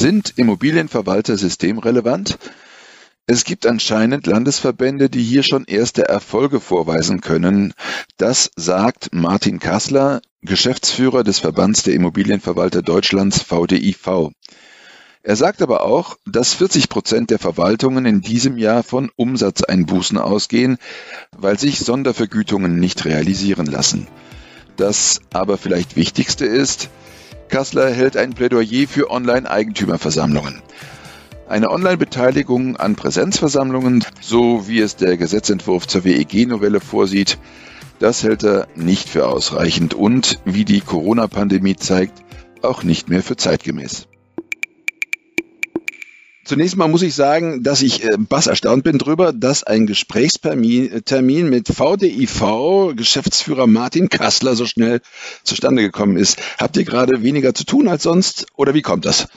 Sind Immobilienverwalter systemrelevant? Es gibt anscheinend Landesverbände, die hier schon erste Erfolge vorweisen können. Das sagt Martin Kassler, Geschäftsführer des Verbands der Immobilienverwalter Deutschlands VDIV. Er sagt aber auch, dass 40 Prozent der Verwaltungen in diesem Jahr von Umsatzeinbußen ausgehen, weil sich Sondervergütungen nicht realisieren lassen. Das aber vielleicht Wichtigste ist, Kassler hält ein Plädoyer für Online-Eigentümerversammlungen. Eine Online-Beteiligung an Präsenzversammlungen, so wie es der Gesetzentwurf zur WEG-Novelle vorsieht, das hält er nicht für ausreichend und, wie die Corona-Pandemie zeigt, auch nicht mehr für zeitgemäß. Zunächst mal muss ich sagen, dass ich äh, bass erstaunt bin darüber, dass ein Gesprächstermin mit VDIV Geschäftsführer Martin Kassler so schnell zustande gekommen ist. Habt ihr gerade weniger zu tun als sonst oder wie kommt das?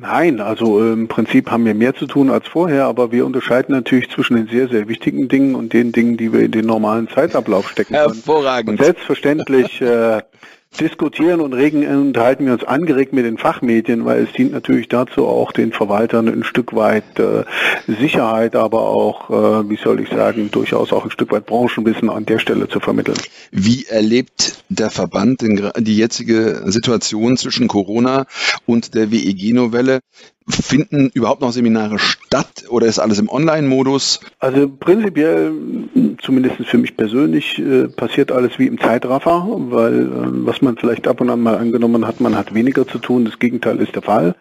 Nein, also äh, im Prinzip haben wir mehr zu tun als vorher, aber wir unterscheiden natürlich zwischen den sehr, sehr wichtigen Dingen und den Dingen, die wir in den normalen Zeitablauf stecken können. Hervorragend. Und selbstverständlich äh, diskutieren und regen unterhalten wir uns angeregt mit den Fachmedien, weil es dient natürlich dazu auch den Verwaltern ein Stück weit äh, Sicherheit, aber auch, äh, wie soll ich sagen, durchaus auch ein Stück weit Branchenwissen an der Stelle zu vermitteln. Wie erlebt der Verband die jetzige Situation zwischen Corona und der WEG-Novelle? Finden überhaupt noch Seminare statt oder ist alles im Online-Modus? Also prinzipiell, zumindest für mich persönlich, äh, passiert alles wie im Zeitraffer, weil äh, was man vielleicht ab und an mal angenommen hat, man hat weniger zu tun. Das Gegenteil ist der Fall.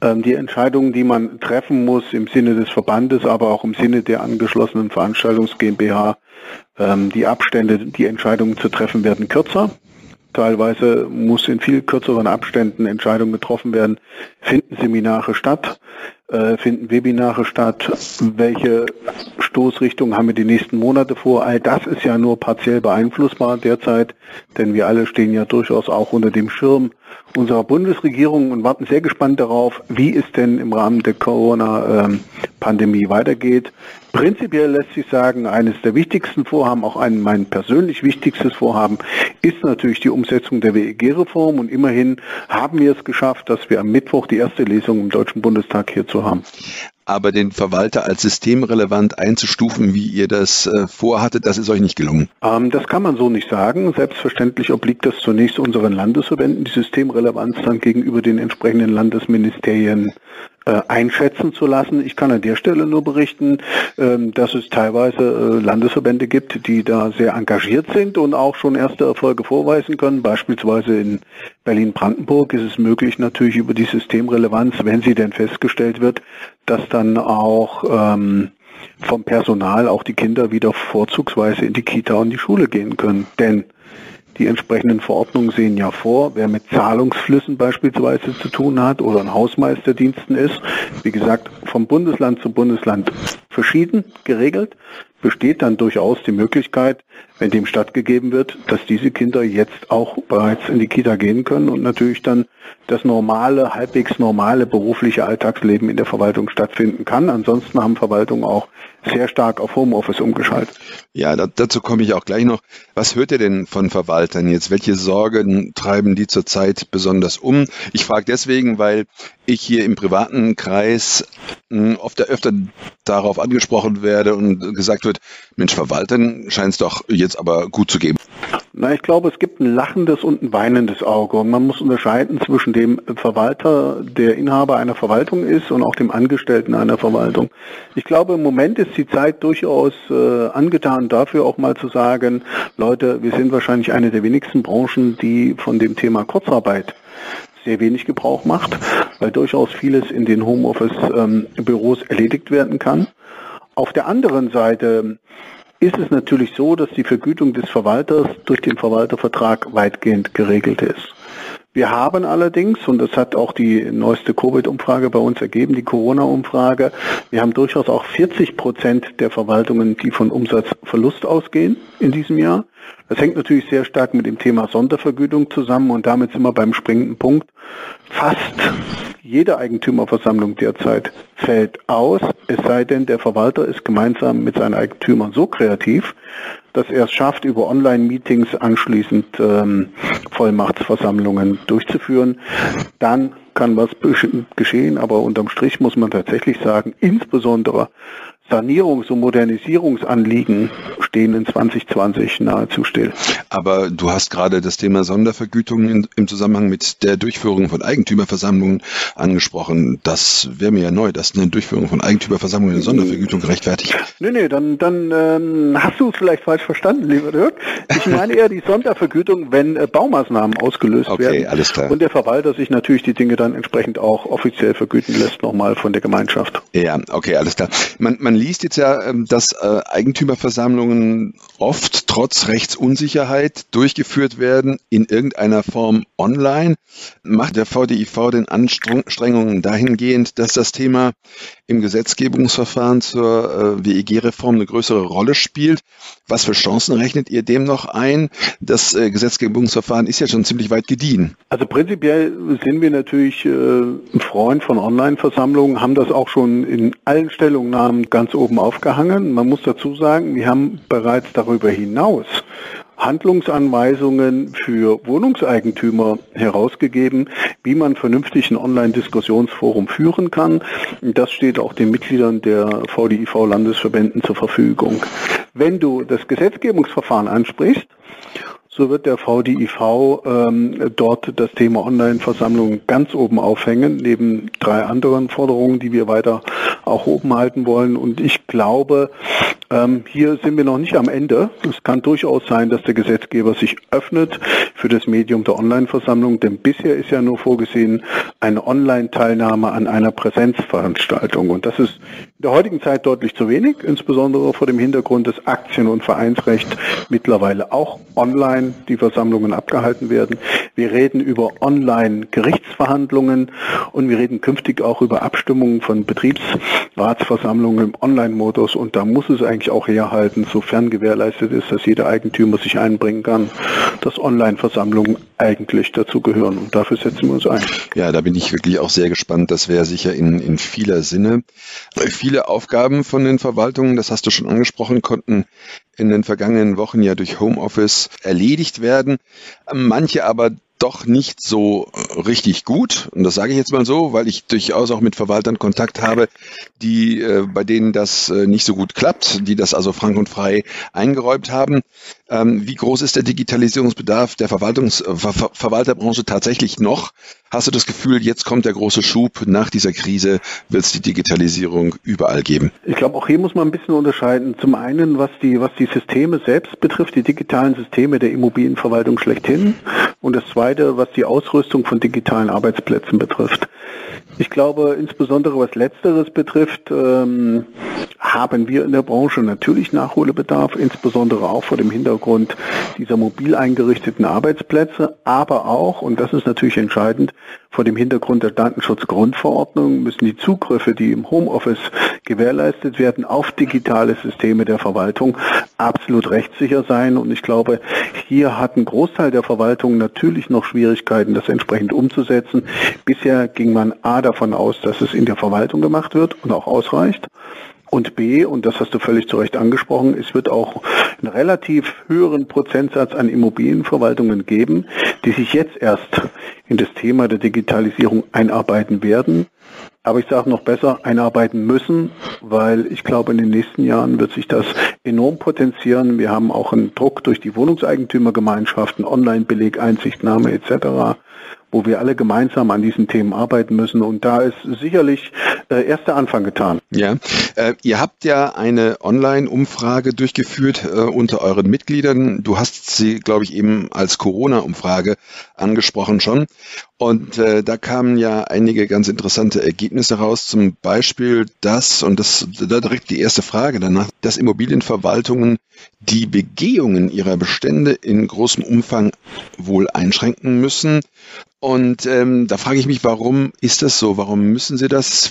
Ähm, die Entscheidungen, die man treffen muss im Sinne des Verbandes, aber auch im Sinne der angeschlossenen Veranstaltungs GmbH, ähm, die Abstände, die Entscheidungen zu treffen, werden kürzer. Teilweise muss in viel kürzeren Abständen Entscheidungen getroffen werden. Finden Seminare statt? Äh, finden Webinare statt? Welche Stoßrichtung haben wir die nächsten Monate vor? All das ist ja nur partiell beeinflussbar derzeit, denn wir alle stehen ja durchaus auch unter dem Schirm unserer Bundesregierung und warten sehr gespannt darauf, wie es denn im Rahmen der Corona-Pandemie weitergeht. Prinzipiell lässt sich sagen, eines der wichtigsten Vorhaben, auch ein mein persönlich wichtigstes Vorhaben, ist natürlich die Umsetzung der WEG-Reform und immerhin haben wir es geschafft, dass wir am Mittwoch die erste Lesung im Deutschen Bundestag hierzu haben aber den Verwalter als systemrelevant einzustufen, wie ihr das äh, vorhattet, das ist euch nicht gelungen. Ähm, das kann man so nicht sagen. Selbstverständlich obliegt das zunächst unseren Landesverbänden, die Systemrelevanz dann gegenüber den entsprechenden Landesministerien einschätzen zu lassen. Ich kann an der Stelle nur berichten, ähm, dass es teilweise äh, Landesverbände gibt, die da sehr engagiert sind und auch schon erste Erfolge vorweisen können. Beispielsweise in Berlin-Brandenburg ist es möglich natürlich über die Systemrelevanz, wenn sie denn festgestellt wird, dass dann auch ähm, vom Personal auch die Kinder wieder vorzugsweise in die Kita und die Schule gehen können. Denn die entsprechenden Verordnungen sehen ja vor, wer mit Zahlungsflüssen beispielsweise zu tun hat oder ein Hausmeisterdiensten ist. Wie gesagt, vom Bundesland zu Bundesland verschieden geregelt besteht dann durchaus die Möglichkeit, wenn dem stattgegeben wird, dass diese Kinder jetzt auch bereits in die Kita gehen können und natürlich dann das normale, halbwegs normale berufliche Alltagsleben in der Verwaltung stattfinden kann. Ansonsten haben Verwaltungen auch sehr stark auf Homeoffice umgeschaltet. Ja, dazu komme ich auch gleich noch. Was hört ihr denn von Verwaltern jetzt? Welche Sorgen treiben die zurzeit besonders um? Ich frage deswegen, weil ich hier im privaten Kreis hm, oft öfter darauf angesprochen werde und gesagt wird, Mensch, Verwaltern scheint es doch jetzt aber gut zu geben. Na, ich glaube, es gibt ein lachendes und ein weinendes Auge. Und man muss unterscheiden zwischen dem Verwalter, der Inhaber einer Verwaltung ist, und auch dem Angestellten einer Verwaltung. Ich glaube, im Moment ist die Zeit durchaus äh, angetan dafür, auch mal zu sagen, Leute, wir sind wahrscheinlich eine der wenigsten Branchen, die von dem Thema Kurzarbeit sehr wenig Gebrauch macht, weil durchaus vieles in den Homeoffice-Büros ähm, erledigt werden kann. Auf der anderen Seite ist es natürlich so, dass die Vergütung des Verwalters durch den Verwaltervertrag weitgehend geregelt ist. Wir haben allerdings, und das hat auch die neueste Covid-Umfrage bei uns ergeben, die Corona-Umfrage, wir haben durchaus auch 40 Prozent der Verwaltungen, die von Umsatzverlust ausgehen in diesem Jahr. Das hängt natürlich sehr stark mit dem Thema Sondervergütung zusammen und damit sind wir beim springenden Punkt. Fast jede Eigentümerversammlung derzeit fällt aus, es sei denn, der Verwalter ist gemeinsam mit seinen Eigentümern so kreativ, dass er es schafft, über Online-Meetings anschließend ähm, Vollmachtsversammlungen durchzuführen. Dann kann was geschehen, aber unterm Strich muss man tatsächlich sagen, insbesondere Sanierungs- und Modernisierungsanliegen stehen in 2020 nahezu still. Aber du hast gerade das Thema Sondervergütung in, im Zusammenhang mit der Durchführung von Eigentümerversammlungen angesprochen. Das wäre mir ja neu, dass eine Durchführung von Eigentümerversammlungen eine Sondervergütung gerechtfertigt. Nee, nee, dann, dann ähm, hast du es vielleicht falsch verstanden, lieber Dirk. Ich meine eher die Sondervergütung, wenn äh, Baumaßnahmen ausgelöst okay, werden. alles klar. Und der Verwalter sich natürlich die Dinge dann entsprechend auch offiziell vergüten lässt, nochmal von der Gemeinschaft. Ja, okay, alles klar. Man, man man liest jetzt ja, ähm, dass äh, Eigentümerversammlungen oft trotz Rechtsunsicherheit durchgeführt werden in irgendeiner Form online. Macht der VDIV den Anstrengungen dahingehend, dass das Thema im Gesetzgebungsverfahren zur äh, WEG-Reform eine größere Rolle spielt? Was für Chancen rechnet ihr dem noch ein? Das äh, Gesetzgebungsverfahren ist ja schon ziemlich weit gediehen. Also prinzipiell sind wir natürlich ein Freund von Online-Versammlungen, haben das auch schon in allen Stellungnahmen ganz oben aufgehangen. Man muss dazu sagen, wir haben bereits darüber hinaus Handlungsanweisungen für Wohnungseigentümer herausgegeben, wie man vernünftig ein Online-Diskussionsforum führen kann. Das steht auch den Mitgliedern der VDIV-Landesverbänden zur Verfügung. Wenn du das Gesetzgebungsverfahren ansprichst, so wird der VDIV ähm, dort das Thema Online-Versammlungen ganz oben aufhängen, neben drei anderen Forderungen, die wir weiter auch oben halten wollen. Und ich glaube, ähm, hier sind wir noch nicht am Ende. Es kann durchaus sein, dass der Gesetzgeber sich öffnet für das Medium der Online-Versammlung, denn bisher ist ja nur vorgesehen eine Online-Teilnahme an einer Präsenzveranstaltung. Und das ist in der heutigen Zeit deutlich zu wenig, insbesondere vor dem Hintergrund des Aktien- und Vereinsrecht mittlerweile auch online die Versammlungen abgehalten werden. Wir reden über Online-Gerichtsverhandlungen und wir reden künftig auch über Abstimmungen von Betriebsratsversammlungen im Online-Modus und da muss es eigentlich auch herhalten, sofern gewährleistet ist, dass jeder Eigentümer sich einbringen kann, dass Online-Versammlungen eigentlich dazu gehören und dafür setzen wir uns ein. Ja, da bin ich wirklich auch sehr gespannt. Das wäre sicher in, in vieler Sinne. Viele Aufgaben von den Verwaltungen, das hast du schon angesprochen, konnten in den vergangenen Wochen ja durch Homeoffice erledigt werden. Manche aber doch nicht so richtig gut. Und das sage ich jetzt mal so, weil ich durchaus auch mit Verwaltern Kontakt habe, die, äh, bei denen das äh, nicht so gut klappt, die das also frank und frei eingeräumt haben. Ähm, wie groß ist der Digitalisierungsbedarf der Verwaltungs äh, Ver Verwalterbranche tatsächlich noch? Hast du das Gefühl, jetzt kommt der große Schub, nach dieser Krise wird es die Digitalisierung überall geben? Ich glaube, auch hier muss man ein bisschen unterscheiden. Zum einen, was die, was die Systeme selbst betrifft, die digitalen Systeme der Immobilienverwaltung schlechthin. Und das zweite, was die Ausrüstung von digitalen Arbeitsplätzen betrifft. Ich glaube, insbesondere was Letzteres betrifft, ähm, haben wir in der Branche natürlich Nachholbedarf, insbesondere auch vor dem Hintergrund dieser mobil eingerichteten Arbeitsplätze, aber auch, und das ist natürlich entscheidend, vor dem Hintergrund der Datenschutzgrundverordnung müssen die Zugriffe, die im Homeoffice gewährleistet werden, auf digitale Systeme der Verwaltung absolut rechtssicher sein. Und ich glaube, hier hat ein Großteil der Verwaltung natürlich noch Schwierigkeiten, das entsprechend umzusetzen. Bisher ging man A davon aus, dass es in der Verwaltung gemacht wird und auch ausreicht. Und B, und das hast du völlig zu Recht angesprochen, es wird auch einen relativ höheren Prozentsatz an Immobilienverwaltungen geben, die sich jetzt erst in das Thema der Digitalisierung einarbeiten werden. Aber ich sage noch besser, einarbeiten müssen, weil ich glaube, in den nächsten Jahren wird sich das enorm potenzieren. Wir haben auch einen Druck durch die Wohnungseigentümergemeinschaften, Online-Beleg, Einsichtnahme etc wo wir alle gemeinsam an diesen Themen arbeiten müssen. Und da ist sicherlich äh, erst der Anfang getan. Ja, äh, ihr habt ja eine Online-Umfrage durchgeführt äh, unter euren Mitgliedern. Du hast sie, glaube ich, eben als Corona-Umfrage angesprochen schon. Und äh, da kamen ja einige ganz interessante Ergebnisse raus. Zum Beispiel das, und das da direkt die erste Frage danach, dass Immobilienverwaltungen die Begehungen ihrer Bestände in großem Umfang wohl einschränken müssen Und ähm, da frage ich mich, warum ist das so? Warum müssen Sie das?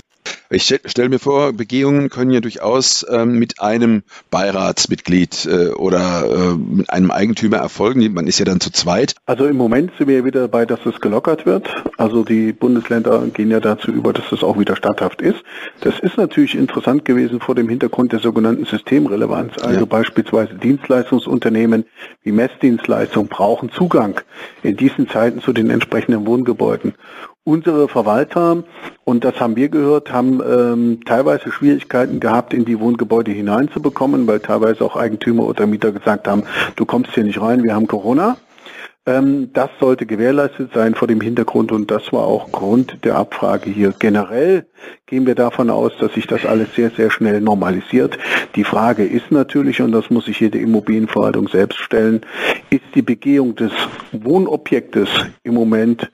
Ich stelle stell mir vor, Begehungen können ja durchaus ähm, mit einem Beiratsmitglied äh, oder äh, mit einem Eigentümer erfolgen. Man ist ja dann zu zweit. Also im Moment sind wir wieder dabei, dass es gelockert wird. Also die Bundesländer gehen ja dazu über, dass es auch wieder statthaft ist. Das ist natürlich interessant gewesen vor dem Hintergrund der sogenannten Systemrelevanz. Also ja. beispielsweise Dienstleistungsunternehmen wie Messdienstleistungen brauchen Zugang in diesen Zeiten zu den entsprechenden Wohngebäuden. Unsere Verwalter, und das haben wir gehört, haben ähm, teilweise Schwierigkeiten gehabt, in die Wohngebäude hineinzubekommen, weil teilweise auch Eigentümer oder Mieter gesagt haben, du kommst hier nicht rein, wir haben Corona. Ähm, das sollte gewährleistet sein vor dem Hintergrund und das war auch Grund der Abfrage hier. Generell gehen wir davon aus, dass sich das alles sehr, sehr schnell normalisiert. Die Frage ist natürlich, und das muss sich jede Immobilienverwaltung selbst stellen, ist die Begehung des Wohnobjektes im Moment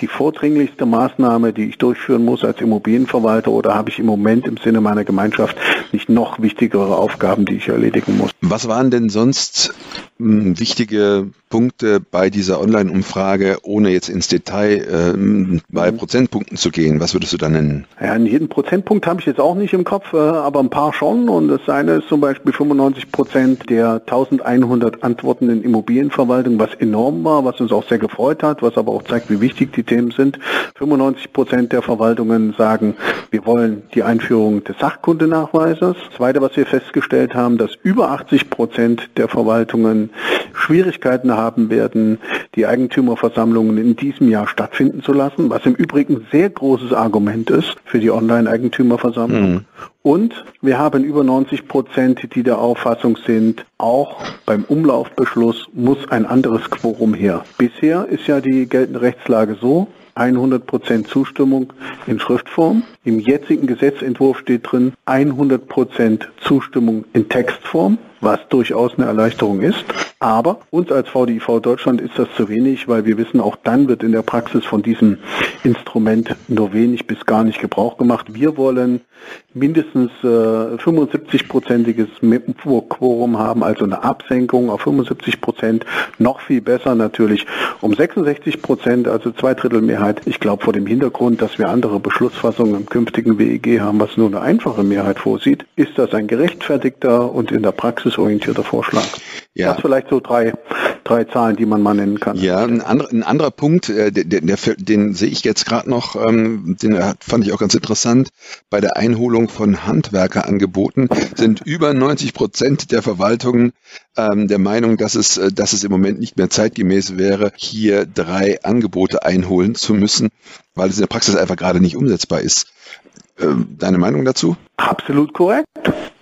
die vordringlichste Maßnahme, die ich durchführen muss als Immobilienverwalter oder habe ich im Moment im Sinne meiner Gemeinschaft nicht noch wichtigere Aufgaben, die ich erledigen muss? Was waren denn sonst hm, wichtige Punkte bei dieser Online-Umfrage, ohne jetzt ins Detail äh, bei mhm. Prozentpunkten zu gehen? Was würdest du da nennen? Ja, jeden Prozentpunkt habe ich jetzt auch nicht im Kopf, äh, aber ein paar schon. Und das eine ist zum Beispiel 95 Prozent der 1100 Antworten in Immobilienverwaltung, was enorm war, was uns auch sehr gefreut hat, was aber auch zeigt, wie wichtig die Themen sind. 95 Prozent der Verwaltungen sagen, wir wollen die Einführung des Sachkundenachweises. Das Zweite, was wir festgestellt haben, dass über 80 Prozent der Verwaltungen Schwierigkeiten haben werden, die Eigentümerversammlungen in diesem Jahr stattfinden zu lassen, was im Übrigen ein sehr großes Argument ist für die Online-Eigentümerversammlung. Mhm. Und wir haben über 90 Prozent, die der Auffassung sind, auch beim Umlaufbeschluss muss ein anderes Quorum her. Bisher ist ja die geltende Rechtslage so, 100 Prozent Zustimmung in Schriftform. Im jetzigen Gesetzentwurf steht drin 100 Prozent Zustimmung in Textform was durchaus eine Erleichterung ist. Aber uns als VDIV Deutschland ist das zu wenig, weil wir wissen, auch dann wird in der Praxis von diesem Instrument nur wenig bis gar nicht Gebrauch gemacht. Wir wollen mindestens äh, 75-prozentiges Quorum haben, also eine Absenkung auf 75 Prozent, noch viel besser natürlich um 66 Prozent, also zwei Drittel Mehrheit. Ich glaube vor dem Hintergrund, dass wir andere Beschlussfassungen im künftigen WEG haben, was nur eine einfache Mehrheit vorsieht, ist das ein gerechtfertigter und in der Praxis praxisorientierter Vorschlag. Ja. Das vielleicht so drei, drei Zahlen, die man mal nennen kann. Ja, ein, anderer, ein anderer Punkt, äh, der, der, den sehe ich jetzt gerade noch, ähm, den fand ich auch ganz interessant. Bei der Einholung von Handwerkerangeboten sind über 90 Prozent der Verwaltungen ähm, der Meinung, dass es, äh, dass es im Moment nicht mehr zeitgemäß wäre, hier drei Angebote einholen zu müssen, weil es in der Praxis einfach gerade nicht umsetzbar ist. Ähm, deine Meinung dazu? Absolut korrekt.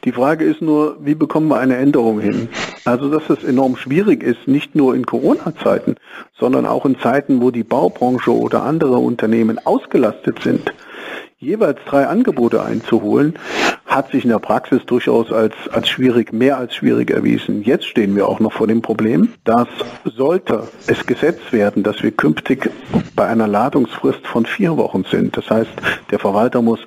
Die Frage ist nur, wie bekommen wir eine Änderung hin? Also, dass es enorm schwierig ist, nicht nur in Corona-Zeiten, sondern auch in Zeiten, wo die Baubranche oder andere Unternehmen ausgelastet sind, jeweils drei Angebote einzuholen, hat sich in der Praxis durchaus als, als schwierig, mehr als schwierig erwiesen. Jetzt stehen wir auch noch vor dem Problem, dass sollte es gesetzt werden, dass wir künftig bei einer Ladungsfrist von vier Wochen sind. Das heißt, der Verwalter muss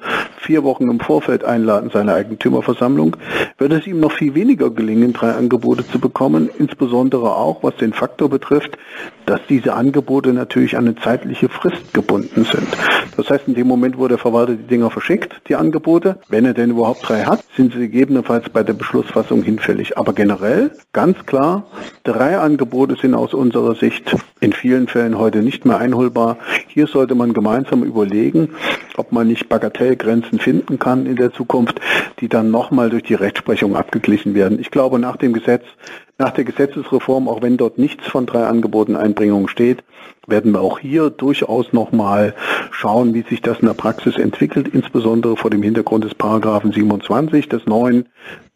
vier Wochen im Vorfeld einladen seine Eigentümerversammlung, wird es ihm noch viel weniger gelingen, drei Angebote zu bekommen, insbesondere auch was den Faktor betrifft, dass diese Angebote natürlich an eine zeitliche Frist gebunden sind. Das heißt, in dem Moment, wo der Verwalter die Dinger verschickt, die Angebote, wenn er denn überhaupt drei hat, sind sie gegebenenfalls bei der Beschlussfassung hinfällig. Aber generell, ganz klar, drei Angebote sind aus unserer Sicht in vielen Fällen heute nicht mehr einholbar. Hier sollte man gemeinsam überlegen, ob man nicht Bagatellgrenzen finden kann in der Zukunft, die dann nochmal durch die Rechtsprechung abgeglichen werden. Ich glaube, nach dem Gesetz, nach der Gesetzesreform, auch wenn dort nichts von drei Angeboten Einbringung steht, werden wir auch hier durchaus nochmal schauen, wie sich das in der Praxis entwickelt, insbesondere vor dem Hintergrund des Paragraphen 27 des neuen,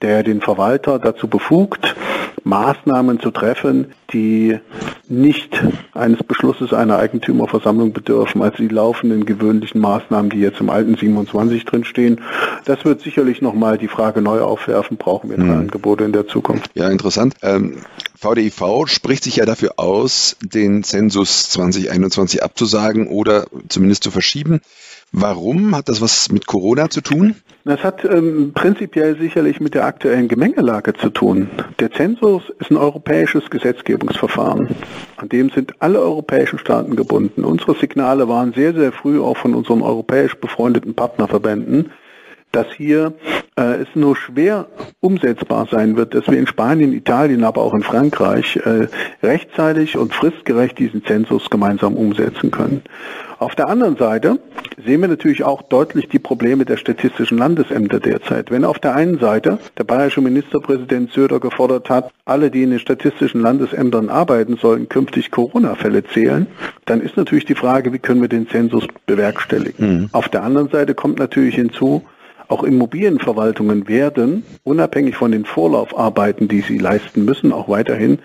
der den Verwalter dazu befugt, Maßnahmen zu treffen, die nicht eines Beschlusses einer Eigentümerversammlung bedürfen, als die laufenden gewöhnlichen Maßnahmen, die jetzt im alten 27 drinstehen. Das wird sicherlich nochmal die Frage neu aufwerfen, brauchen wir drei hm. Angebote in der Zukunft. Ja, interessant. Ähm, VDIV spricht sich ja dafür aus, den Zensus 2021 abzusagen oder zumindest zu verschieben. Warum? Hat das was mit Corona zu tun? Das hat ähm, prinzipiell sicherlich mit der aktuellen Gemengelage zu tun. Der Zensus ist ein europäisches Gesetzgebungsverfahren. An dem sind alle europäischen Staaten gebunden. Unsere Signale waren sehr, sehr früh auch von unseren europäisch befreundeten Partnerverbänden, dass hier äh, es nur schwer umsetzbar sein wird, dass wir in Spanien, Italien, aber auch in Frankreich äh, rechtzeitig und fristgerecht diesen Zensus gemeinsam umsetzen können. Auf der anderen Seite sehen wir natürlich auch deutlich die Probleme der statistischen Landesämter derzeit. Wenn auf der einen Seite der bayerische Ministerpräsident Söder gefordert hat, alle, die in den statistischen Landesämtern arbeiten, sollen künftig Corona-Fälle zählen, dann ist natürlich die Frage, wie können wir den Zensus bewerkstelligen. Mhm. Auf der anderen Seite kommt natürlich hinzu, auch Immobilienverwaltungen werden, unabhängig von den Vorlaufarbeiten, die sie leisten müssen, auch weiterhin,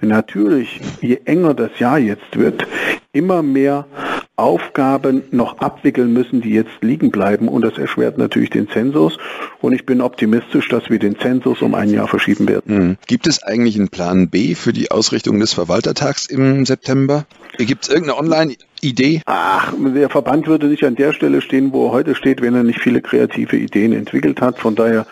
natürlich, je enger das Jahr jetzt wird, immer mehr Aufgaben noch abwickeln müssen, die jetzt liegen bleiben. Und das erschwert natürlich den Zensus. Und ich bin optimistisch, dass wir den Zensus um ein Jahr verschieben werden. Mhm. Gibt es eigentlich einen Plan B für die Ausrichtung des Verwaltertags im September? Gibt es irgendeine Online-Idee? Ach, der Verband würde nicht an der Stelle stehen, wo er heute steht, wenn er nicht viele kreative Ideen entwickelt hat. Von daher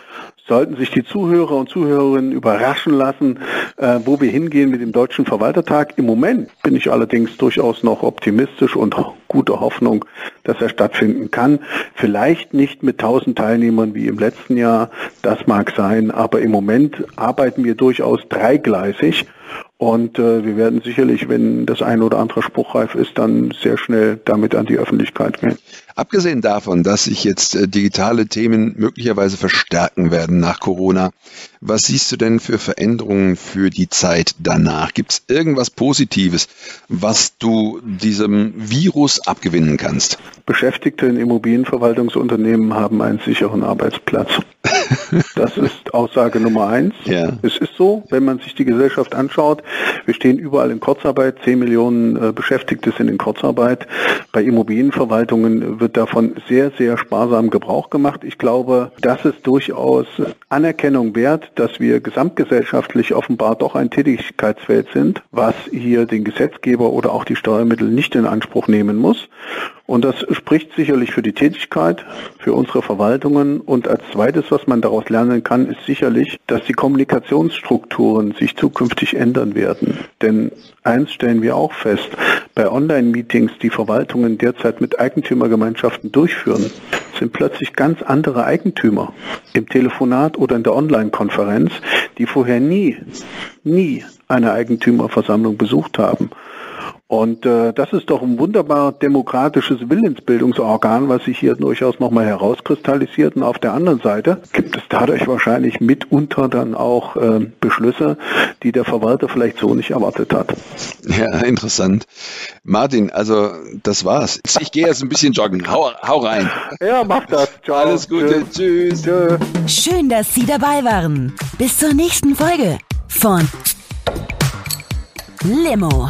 sollten sich die Zuhörer und Zuhörerinnen überraschen lassen, äh, wo wir hingehen mit dem Deutschen Verwaltertag. Im Moment bin ich allerdings durchaus noch optimistisch und gute Hoffnung, dass er stattfinden kann. Vielleicht nicht mit tausend Teilnehmern wie im letzten Jahr, das mag sein, aber im Moment arbeiten wir durchaus dreigleisig und äh, wir werden sicherlich, wenn das eine oder andere spruchreif ist, dann sehr schnell damit an die Öffentlichkeit gehen. Abgesehen davon, dass sich jetzt äh, digitale Themen möglicherweise verstärken werden nach Corona, was siehst du denn für Veränderungen für die Zeit danach? Gibt es irgendwas Positives, was du diesem Virus abgewinnen kannst? Beschäftigte in Immobilienverwaltungsunternehmen haben einen sicheren Arbeitsplatz. Das ist Aussage Nummer eins. Ja. Es ist so, wenn man sich die Gesellschaft anschaut, wir stehen überall in Kurzarbeit, zehn Millionen äh, Beschäftigte sind in Kurzarbeit. Bei Immobilienverwaltungen wird davon sehr, sehr sparsam Gebrauch gemacht. Ich glaube, das ist durchaus Anerkennung wert, dass wir gesamtgesellschaftlich offenbar doch ein Tätigkeitsfeld sind, was hier den Gesetzgeber oder auch die Steuermittel nicht in Anspruch nehmen muss. Und das spricht sicherlich für die Tätigkeit, für unsere Verwaltungen. Und als zweites, was man daraus lernen kann, ist sicherlich, dass die Kommunikationsstrukturen sich zukünftig ändern werden. Denn eins stellen wir auch fest, bei Online-Meetings, die Verwaltungen derzeit mit Eigentümergemeinschaften durchführen, sind plötzlich ganz andere Eigentümer im Telefonat oder in der Online-Konferenz, die vorher nie, nie eine Eigentümerversammlung besucht haben. Und äh, das ist doch ein wunderbar demokratisches Willensbildungsorgan, was sich hier durchaus nochmal herauskristallisiert. Und auf der anderen Seite gibt es dadurch wahrscheinlich mitunter dann auch äh, Beschlüsse, die der Verwalter vielleicht so nicht erwartet hat. Ja, interessant. Martin, also das war's. Ich gehe jetzt ein bisschen joggen. Hau, hau rein. Ja, mach das. Ciao. Alles Gute. Tschüss. Tschüss. Schön, dass Sie dabei waren. Bis zur nächsten Folge von Limo,